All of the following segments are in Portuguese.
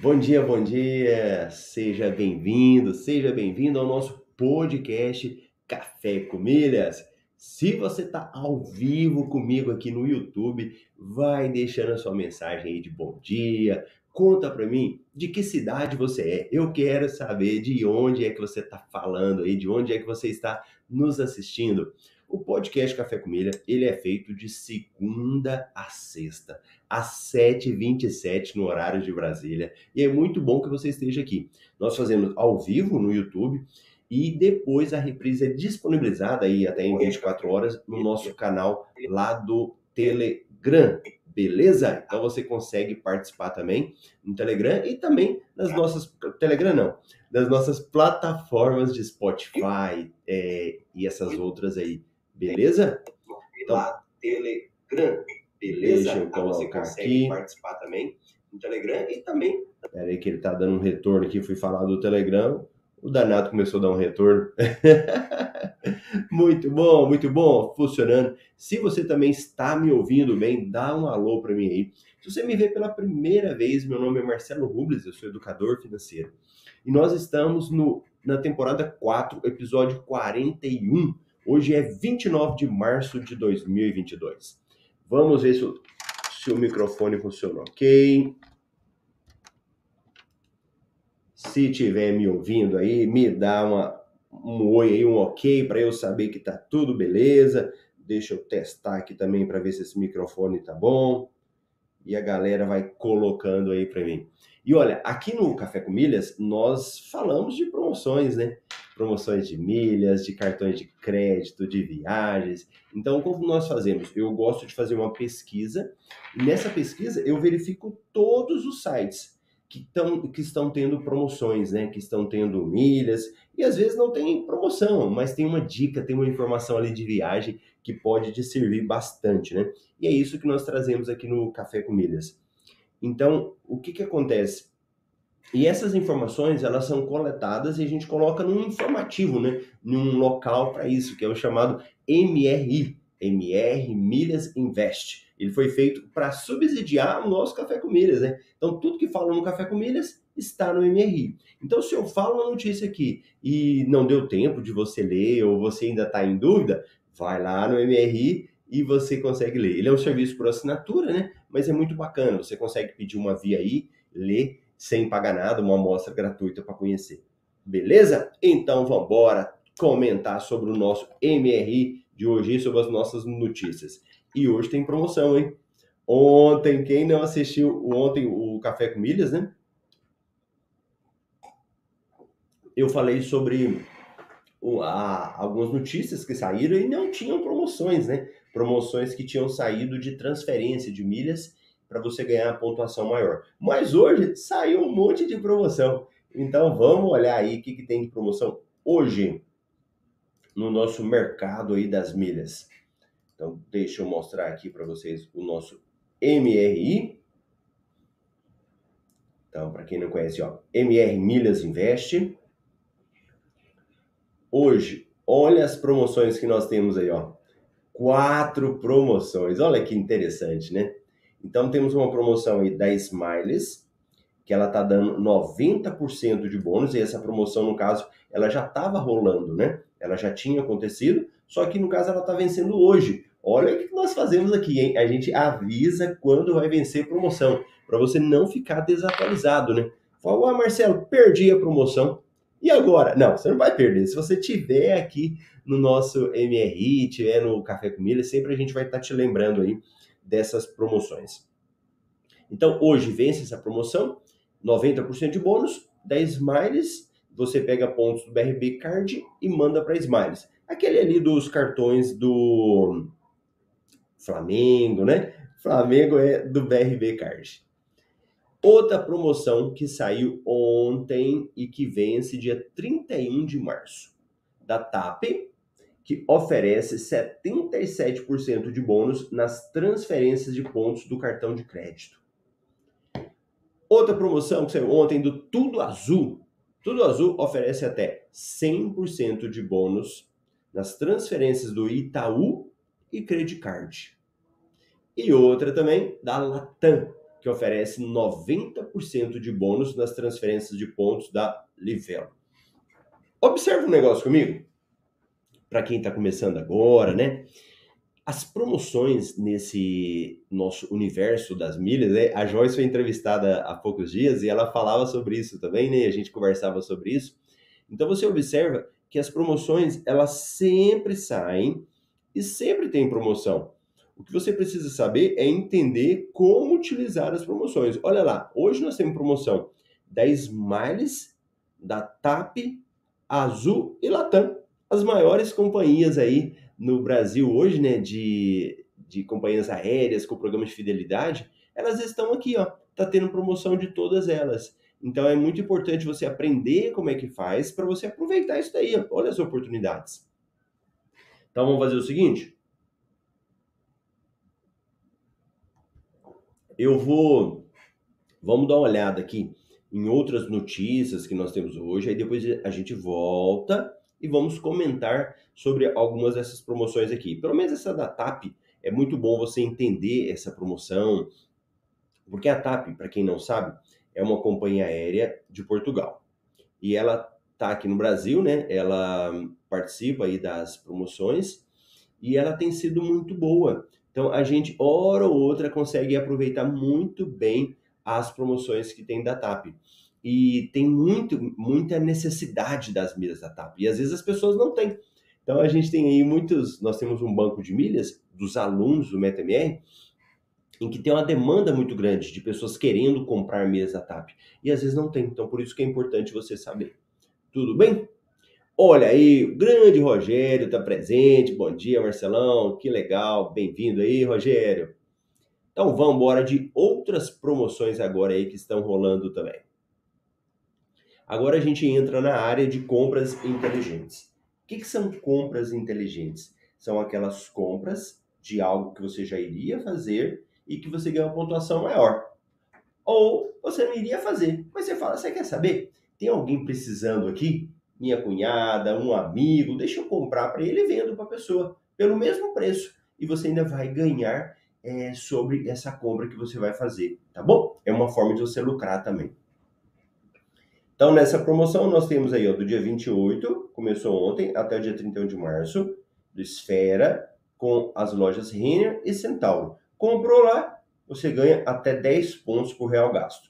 Bom dia, bom dia. Seja bem-vindo, seja bem-vindo ao nosso podcast Café com Milhas. Se você está ao vivo comigo aqui no YouTube, vai deixando a sua mensagem aí de bom dia. Conta para mim de que cidade você é. Eu quero saber de onde é que você está falando aí, de onde é que você está nos assistindo. O podcast Café com Milha, ele é feito de segunda a sexta, às 7h27 no horário de Brasília. E é muito bom que você esteja aqui. Nós fazemos ao vivo no YouTube e depois a reprise é disponibilizada aí até em 24 horas no nosso canal lá do Telegram. Beleza? Então você consegue participar também no Telegram e também nas nossas. Telegram não, das nossas plataformas de Spotify é, e essas outras aí. Beleza? Então, Telegram. Beleza? Deixa eu então você consegue aqui. participar também no Telegram e também. Pera aí que ele tá dando um retorno aqui, fui falar do Telegram. O danado começou a dar um retorno. muito bom, muito bom, funcionando. Se você também está me ouvindo bem, dá um alô para mim aí. Se você me vê pela primeira vez, meu nome é Marcelo Rubles, eu sou educador financeiro. E nós estamos no, na temporada 4, episódio 41 Hoje é 29 de março de 2022. Vamos ver se o, se o microfone funciona ok. Se tiver me ouvindo aí, me dá uma, um oi aí, um ok, para eu saber que tá tudo beleza. Deixa eu testar aqui também para ver se esse microfone tá bom. E a galera vai colocando aí para mim. E olha, aqui no Café com Milhas, nós falamos de promoções, né? Promoções de milhas, de cartões de crédito, de viagens. Então, como nós fazemos? Eu gosto de fazer uma pesquisa, e nessa pesquisa eu verifico todos os sites que, tão, que estão tendo promoções, né? Que estão tendo milhas, e às vezes não tem promoção, mas tem uma dica, tem uma informação ali de viagem que pode te servir bastante, né? E é isso que nós trazemos aqui no Café com Milhas. Então, o que, que acontece? E essas informações, elas são coletadas e a gente coloca num informativo, né? Num local para isso, que é o chamado MRI, MR Milhas Invest. Ele foi feito para subsidiar o nosso Café com Milhas, né? Então, tudo que fala no Café com Milhas está no MRI. Então, se eu falo uma notícia aqui e não deu tempo de você ler ou você ainda está em dúvida, vai lá no MRI e você consegue ler. Ele é um serviço por assinatura, né? Mas é muito bacana. Você consegue pedir uma via aí, ler sem pagar nada, uma amostra gratuita para conhecer. Beleza? Então vamos embora comentar sobre o nosso MRI de hoje, sobre as nossas notícias. E hoje tem promoção, hein? Ontem, quem não assistiu ontem o Café com Milhas, né? Eu falei sobre o, a, algumas notícias que saíram e não tinham promoções, né? Promoções que tinham saído de transferência de milhas para você ganhar a pontuação maior. Mas hoje saiu um monte de promoção. Então vamos olhar aí o que, que tem de promoção hoje no nosso mercado aí das milhas. Então deixa eu mostrar aqui para vocês o nosso MRI. Então, para quem não conhece, ó, MR Milhas Invest. Hoje, olha as promoções que nós temos aí, ó. Quatro promoções. Olha que interessante, né? Então temos uma promoção aí da Smiles, que ela tá dando 90% de bônus, e essa promoção, no caso, ela já estava rolando, né? Ela já tinha acontecido, só que no caso ela está vencendo hoje. Olha o que nós fazemos aqui, hein? A gente avisa quando vai vencer a promoção, para você não ficar desatualizado, né? Fala, ah, Marcelo, perdi a promoção. E agora? Não, você não vai perder. Se você tiver aqui no nosso MRI, tiver no Café com sempre a gente vai estar tá te lembrando aí dessas promoções. Então, hoje vence essa promoção, 90% de bônus, 10 Smiles, você pega pontos do BRB Card e manda para Smiles. Aquele ali dos cartões do Flamengo, né? Flamengo é do BRB Card. Outra promoção que saiu ontem e que vence dia 31 de março, da TAP, que oferece 77% de bônus nas transferências de pontos do cartão de crédito. Outra promoção que saiu ontem do Tudo Azul. Tudo Azul oferece até 100% de bônus nas transferências do Itaú e Credit Card. E outra também da Latam. que oferece 90% de bônus nas transferências de pontos da Livelo. Observe um negócio comigo. Para quem está começando agora, né? As promoções nesse nosso universo das milhas, né? a Joyce foi entrevistada há poucos dias e ela falava sobre isso também, né? A gente conversava sobre isso. Então você observa que as promoções elas sempre saem e sempre tem promoção. O que você precisa saber é entender como utilizar as promoções. Olha lá, hoje nós temos promoção da Smiles, da TAP, Azul e Latam. As maiores companhias aí no Brasil hoje, né, de, de companhias aéreas com programas de fidelidade, elas estão aqui, ó. Tá tendo promoção de todas elas. Então é muito importante você aprender como é que faz para você aproveitar isso daí. Ó. Olha as oportunidades. Então vamos fazer o seguinte. Eu vou. Vamos dar uma olhada aqui em outras notícias que nós temos hoje, aí depois a gente volta e vamos comentar sobre algumas dessas promoções aqui. Pelo menos essa da TAP, é muito bom você entender essa promoção, porque a TAP, para quem não sabe, é uma companhia aérea de Portugal. E ela está aqui no Brasil, né? Ela participa aí das promoções e ela tem sido muito boa. Então a gente, hora ou outra, consegue aproveitar muito bem as promoções que tem da TAP. E tem muito, muita necessidade das milhas da TAP. E às vezes as pessoas não têm. Então a gente tem aí muitos. Nós temos um banco de milhas dos alunos do MetaMR em que tem uma demanda muito grande de pessoas querendo comprar milhas da TAP. E às vezes não tem. Então por isso que é importante você saber. Tudo bem? Olha aí, o grande Rogério está presente. Bom dia, Marcelão. Que legal. Bem-vindo aí, Rogério. Então vamos embora de outras promoções agora aí que estão rolando também. Agora a gente entra na área de compras inteligentes. O que, que são compras inteligentes? São aquelas compras de algo que você já iria fazer e que você ganha uma pontuação maior. Ou você não iria fazer, mas você fala, você quer saber? Tem alguém precisando aqui? minha cunhada, um amigo, deixa eu comprar para ele e vendo para a pessoa pelo mesmo preço. E você ainda vai ganhar é, sobre essa compra que você vai fazer, tá bom? É uma forma de você lucrar também. Então, nessa promoção, nós temos aí, ó, do dia 28, começou ontem, até o dia 31 de março, do Esfera, com as lojas Renner e Centauro. Comprou lá, você ganha até 10 pontos por real gasto.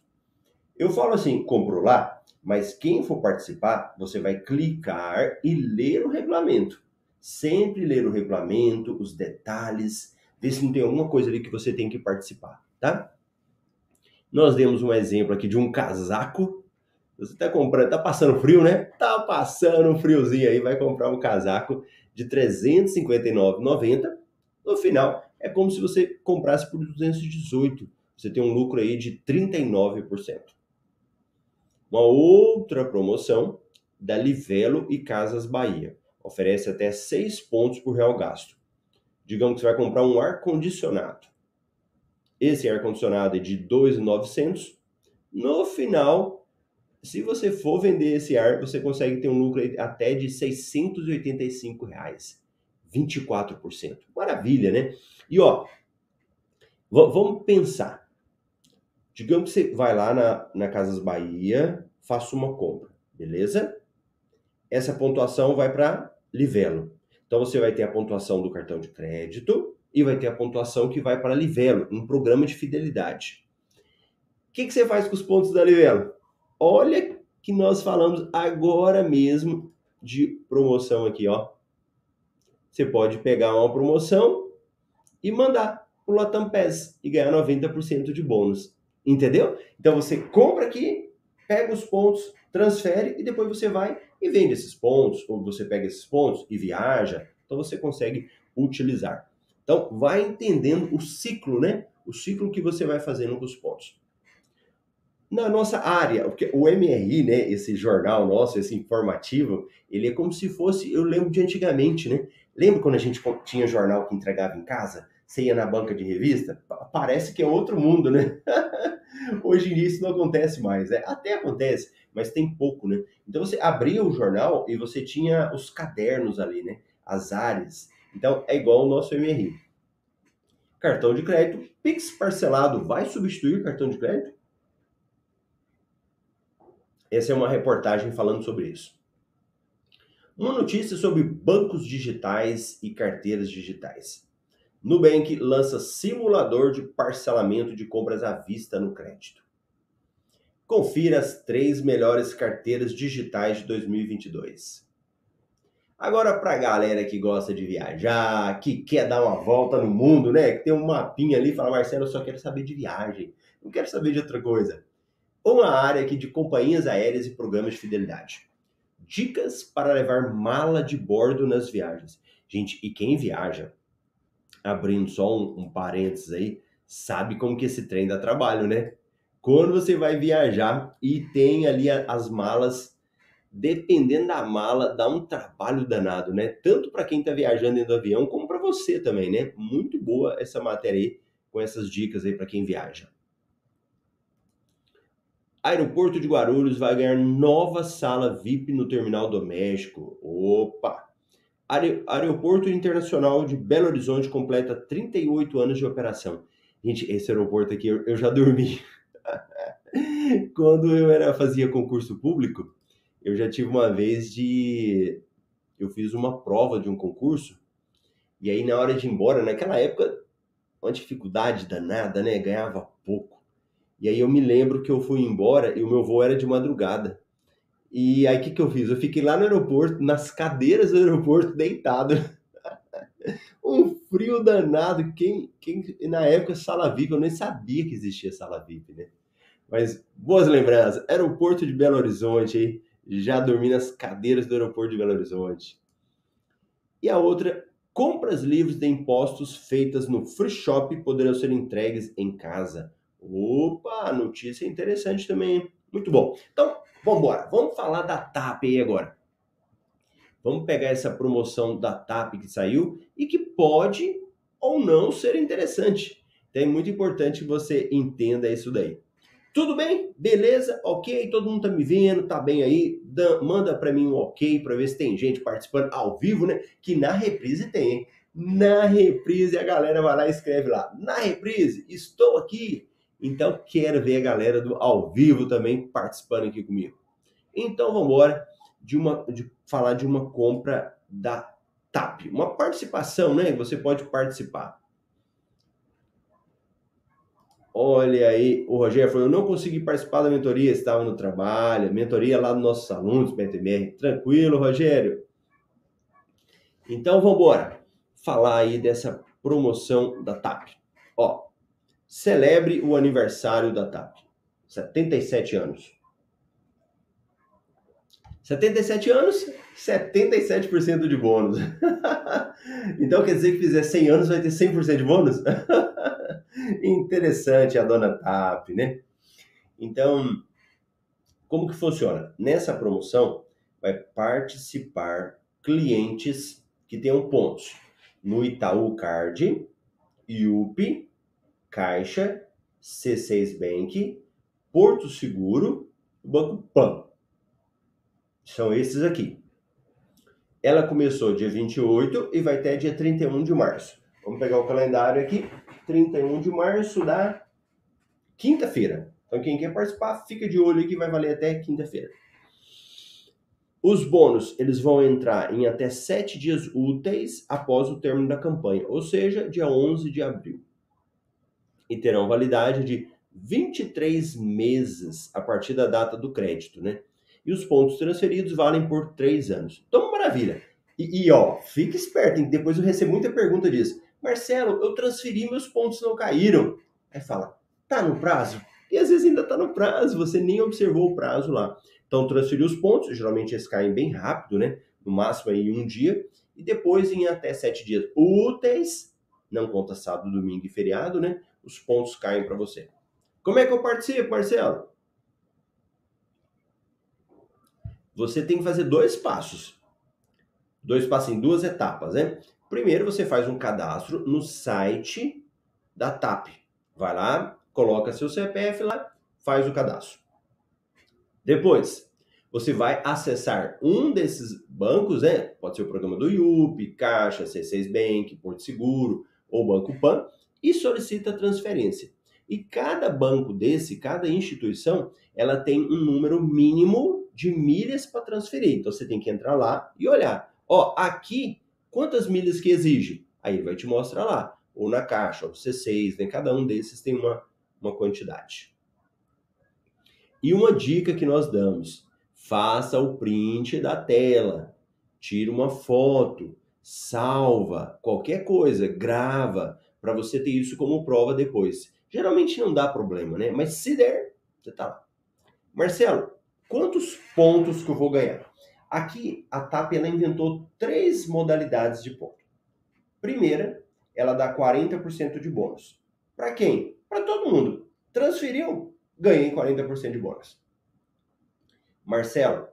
Eu falo assim, comprou lá, mas quem for participar, você vai clicar e ler o regulamento. Sempre ler o regulamento, os detalhes, ver se não tem alguma coisa ali que você tem que participar, tá? Nós demos um exemplo aqui de um casaco. Você está comprando, tá passando frio, né? Tá passando um friozinho aí, vai comprar um casaco de R$ 359,90. No final, é como se você comprasse por 218. Você tem um lucro aí de 39%. Uma outra promoção da Livelo e Casas Bahia. Oferece até 6 pontos por real gasto. Digamos que você vai comprar um ar-condicionado. Esse ar-condicionado é de 2,900. No final, se você for vender esse ar, você consegue ter um lucro até de 685 reais. 24%. Maravilha, né? E ó, vamos pensar. Digamos que você vai lá na, na Casas Bahia, faça uma compra, beleza? Essa pontuação vai para Livelo. Então você vai ter a pontuação do cartão de crédito e vai ter a pontuação que vai para Livelo, um programa de fidelidade. O que, que você faz com os pontos da Livelo? Olha que nós falamos agora mesmo de promoção aqui, ó. Você pode pegar uma promoção e mandar o Latam PES e ganhar 90% de bônus. Entendeu? Então você compra aqui, pega os pontos, transfere e depois você vai e vende esses pontos, ou você pega esses pontos e viaja. Então você consegue utilizar. Então vai entendendo o ciclo, né? O ciclo que você vai fazendo com os pontos. Na nossa área, porque o MRI, né, esse jornal nosso, esse informativo, ele é como se fosse, eu lembro de antigamente, né? Lembra quando a gente tinha jornal que entregava em casa? Você ia na banca de revista? Parece que é outro mundo, né? Hoje em dia isso não acontece mais, né? Até acontece, mas tem pouco, né? Então você abria o jornal e você tinha os cadernos ali, né? As áreas. Então é igual o nosso MRI. cartão de crédito. Pix parcelado vai substituir cartão de crédito? Essa é uma reportagem falando sobre isso. Uma notícia sobre bancos digitais e carteiras digitais. Nubank lança simulador de parcelamento de compras à vista no crédito. Confira as três melhores carteiras digitais de 2022. Agora, para a galera que gosta de viajar, que quer dar uma volta no mundo, né? Que tem um mapinha ali e fala, Marcelo, eu só quero saber de viagem, não quero saber de outra coisa. Uma área aqui de companhias aéreas e programas de fidelidade. Dicas para levar mala de bordo nas viagens. Gente, e quem viaja, abrindo só um, um parênteses aí, sabe como que esse trem dá trabalho, né? Quando você vai viajar e tem ali as malas, dependendo da mala, dá um trabalho danado, né? Tanto para quem está viajando dentro do avião, como para você também, né? Muito boa essa matéria aí, com essas dicas aí para quem viaja. Aeroporto de Guarulhos vai ganhar nova sala VIP no terminal doméstico. Opa! Aeroporto Internacional de Belo Horizonte completa 38 anos de operação. Gente, esse aeroporto aqui eu, já dormi. Quando eu era fazia concurso público, eu já tive uma vez de eu fiz uma prova de um concurso e aí na hora de ir embora, naquela época, uma dificuldade danada, né? Ganhava pouco. E aí eu me lembro que eu fui embora e o meu voo era de madrugada. E aí o que, que eu fiz? Eu fiquei lá no aeroporto, nas cadeiras do aeroporto, deitado. um frio danado. Quem, quem na época sala VIP, eu nem sabia que existia sala VIP, né? Mas boas lembranças. Aeroporto de Belo Horizonte, já dormi nas cadeiras do aeroporto de Belo Horizonte. E a outra, compras livres de impostos feitas no free shop poderão ser entregues em casa. Opa, notícia interessante também. Muito bom. Então, vamos embora. Vamos falar da TAP aí agora. Vamos pegar essa promoção da TAP que saiu e que pode ou não ser interessante. Então é muito importante que você entenda isso daí. Tudo bem? Beleza? Ok? Todo mundo tá me vendo? Tá bem aí? Manda para mim um ok para ver se tem gente participando ao vivo, né? Que na reprise tem, hein? Na reprise a galera vai lá e escreve lá. Na reprise, estou aqui. Então quero ver a galera do ao vivo também participando aqui comigo. Então vamos embora de uma de falar de uma compra da TAP, uma participação, né? Você pode participar. Olha aí, o Rogério falou: eu não consegui participar da mentoria, estava no trabalho, mentoria lá dos nossos alunos, PTMR. Tranquilo, Rogério? Então vamos embora falar aí dessa promoção da TAP. Ó, Celebre o aniversário da TAP. 77 anos. 77 anos, 77% de bônus. então quer dizer que fizer 100 anos vai ter 100% de bônus? Interessante a dona TAP, né? Então, como que funciona? Nessa promoção vai participar clientes que tenham pontos no Itaú Card, IUP Caixa, C6 Bank, Porto Seguro, Banco Pan. São esses aqui. Ela começou dia 28 e vai até dia 31 de março. Vamos pegar o calendário aqui. 31 de março da quinta-feira. Então quem quer participar, fica de olho que vai valer até quinta-feira. Os bônus, eles vão entrar em até 7 dias úteis após o término da campanha, ou seja, dia 11 de abril e terão validade de 23 meses a partir da data do crédito, né? E os pontos transferidos valem por 3 anos. Então, maravilha. E, e ó, fique esperto, hein? depois eu recebo muita pergunta disso. Marcelo, eu transferi, meus pontos não caíram. Aí fala, tá no prazo? E às vezes ainda tá no prazo, você nem observou o prazo lá. Então, transferir os pontos, geralmente eles caem bem rápido, né? No máximo aí um dia. E depois em até sete dias úteis, não conta sábado, domingo e feriado, né? Os pontos caem para você. Como é que eu participo, Marcelo? Você tem que fazer dois passos. Dois passos em duas etapas, né? Primeiro, você faz um cadastro no site da TAP. Vai lá, coloca seu CPF lá, faz o cadastro. Depois, você vai acessar um desses bancos, né? Pode ser o programa do IUP, Caixa, C6 Bank, Porto Seguro ou Banco Pan e solicita transferência. E cada banco desse, cada instituição, ela tem um número mínimo de milhas para transferir. Então você tem que entrar lá e olhar. Ó, aqui, quantas milhas que exige? Aí vai te mostrar lá. Ou na caixa, ou C6, né? Cada um desses tem uma, uma quantidade. E uma dica que nós damos: faça o print da tela, tira uma foto, salva, qualquer coisa, grava, para você ter isso como prova depois. Geralmente não dá problema, né? Mas se der, você tá lá. Marcelo, quantos pontos que eu vou ganhar? Aqui a TAP ela inventou três modalidades de ponto. Primeira, ela dá 40% de bônus. Para quem? Para todo mundo. Transferiu, ganhei 40% de bônus. Marcelo,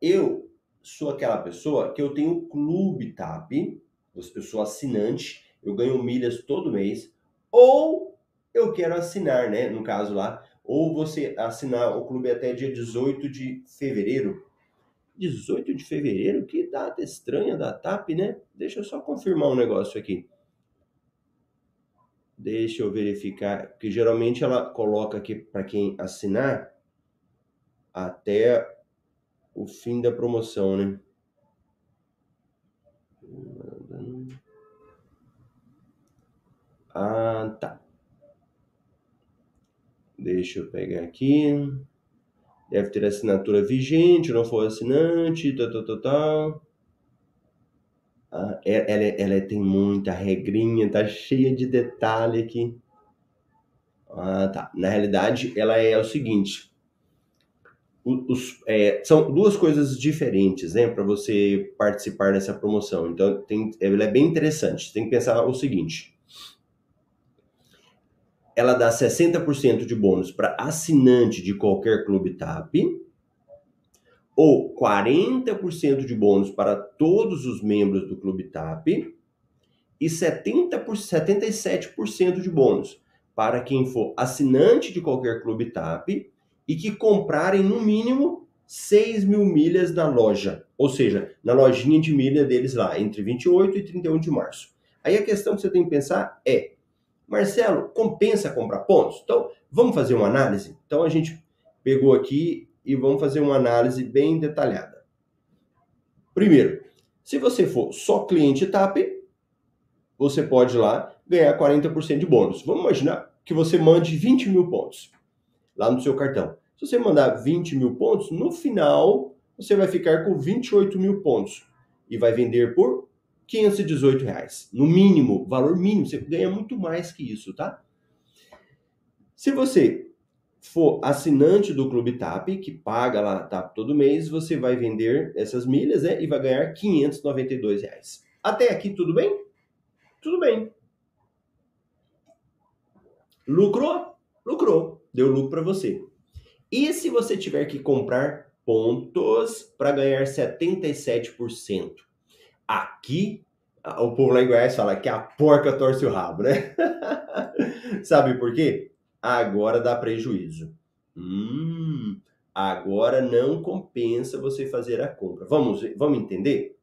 eu sou aquela pessoa que eu tenho clube TAP, eu sou assinante, eu ganho milhas todo mês, ou eu quero assinar, né? No caso lá, ou você assinar o clube até dia 18 de fevereiro. 18 de fevereiro? Que data estranha da TAP, né? Deixa eu só confirmar um negócio aqui. Deixa eu verificar, porque geralmente ela coloca aqui para quem assinar até o fim da promoção, né? Ah, tá. Deixa eu pegar aqui. Deve ter assinatura vigente, não for assinante, tal, tal, tal, tal. Ah, é, ela, ela tem muita regrinha, tá cheia de detalhe aqui. Ah, tá. Na realidade, ela é o seguinte: os, é, são duas coisas diferentes, né, para você participar dessa promoção. Então, tem, ela é bem interessante. Tem que pensar o seguinte: ela dá 60% de bônus para assinante de qualquer clube TAP ou 40% de bônus para todos os membros do Clube TAP e 70 por, 77% de bônus para quem for assinante de qualquer Clube TAP e que comprarem no mínimo 6 mil milhas na loja, ou seja, na lojinha de milha deles lá, entre 28 e 31 de março. Aí a questão que você tem que pensar é, Marcelo, compensa comprar pontos? Então, vamos fazer uma análise? Então a gente pegou aqui e vamos fazer uma análise bem detalhada. Primeiro, se você for só cliente TAP, você pode lá ganhar 40% de bônus. Vamos imaginar que você mande 20 mil pontos lá no seu cartão. Se você mandar 20 mil pontos, no final você vai ficar com 28 mil pontos e vai vender por 518 reais. No mínimo, valor mínimo, você ganha muito mais que isso, tá? Se você for assinante do Clube TAP, que paga lá TAP todo mês, você vai vender essas milhas né, e vai ganhar 592 reais. Até aqui tudo bem? Tudo bem. Lucrou? Lucrou. Deu lucro para você. E se você tiver que comprar pontos para ganhar 77%? Aqui, o povo lá em Goiás fala que a porca torce o rabo, né? Sabe por quê? agora dá prejuízo. Hum, agora não compensa você fazer a compra. Vamos, vamos entender?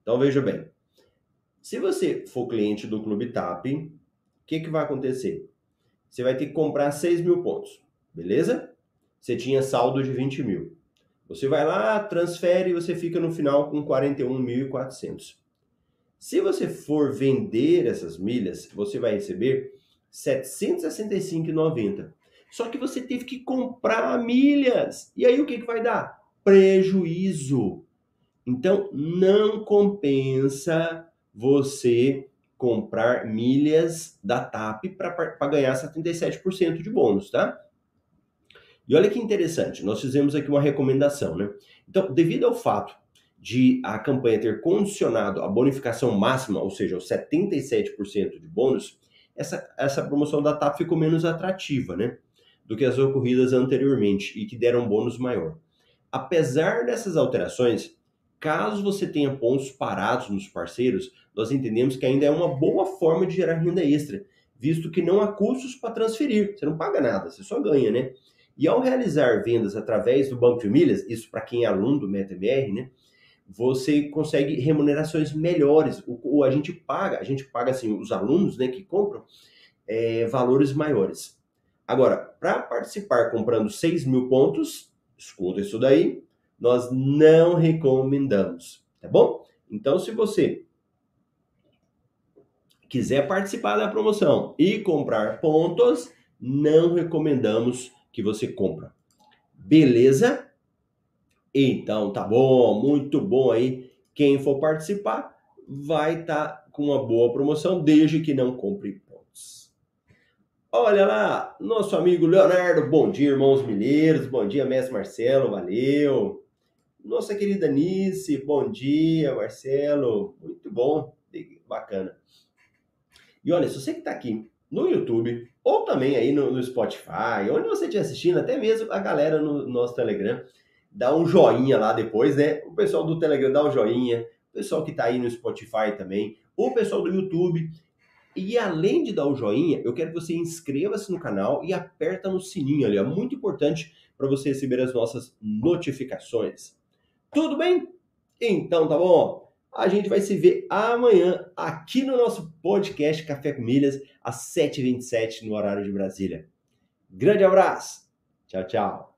Então veja bem. Se você for cliente do Clube TAP, o que, que vai acontecer? Você vai ter que comprar 6 mil pontos, beleza? Você tinha saldo de 20 mil. Você vai lá, transfere e você fica no final com 41.400. Se você for vender essas milhas, você vai receber 765,90. Só que você teve que comprar milhas. E aí o que, que vai dar? Prejuízo. Então não compensa você comprar milhas da TAP para ganhar 77% de bônus, tá? E olha que interessante, nós fizemos aqui uma recomendação, né? Então, devido ao fato de a campanha ter condicionado a bonificação máxima, ou seja, os 77% de bônus, essa, essa promoção da TAP ficou menos atrativa, né? Do que as ocorridas anteriormente e que deram bônus maior. Apesar dessas alterações, caso você tenha pontos parados nos parceiros, nós entendemos que ainda é uma boa forma de gerar renda extra, visto que não há custos para transferir, você não paga nada, você só ganha, né? E ao realizar vendas através do banco de milhas, isso para quem é aluno do MetaMR, né? você consegue remunerações melhores. O, o, a gente paga, a gente paga assim, os alunos né, que compram é, valores maiores. Agora, para participar comprando 6 mil pontos, escuta isso daí, nós não recomendamos, tá bom? Então, se você quiser participar da promoção e comprar pontos, não recomendamos que você compra. Beleza? Então, tá bom, muito bom aí. Quem for participar vai estar tá com uma boa promoção, desde que não compre pontos. Olha lá, nosso amigo Leonardo, bom dia, irmãos mineiros, bom dia, mestre Marcelo, valeu. Nossa querida Nice, bom dia, Marcelo, muito bom, bacana. E olha, se você que está aqui no YouTube, ou também aí no, no, Spotify, onde você estiver assistindo, até mesmo a galera no, no nosso Telegram, dá um joinha lá depois, né? O pessoal do Telegram dá um joinha, o pessoal que está aí no Spotify também, o pessoal do YouTube. E além de dar o joinha, eu quero que você inscreva-se no canal e aperta no sininho ali, é muito importante para você receber as nossas notificações. Tudo bem? Então tá bom. A gente vai se ver amanhã aqui no nosso podcast Café com Milhas, às 7h27 no horário de Brasília. Grande abraço. Tchau, tchau.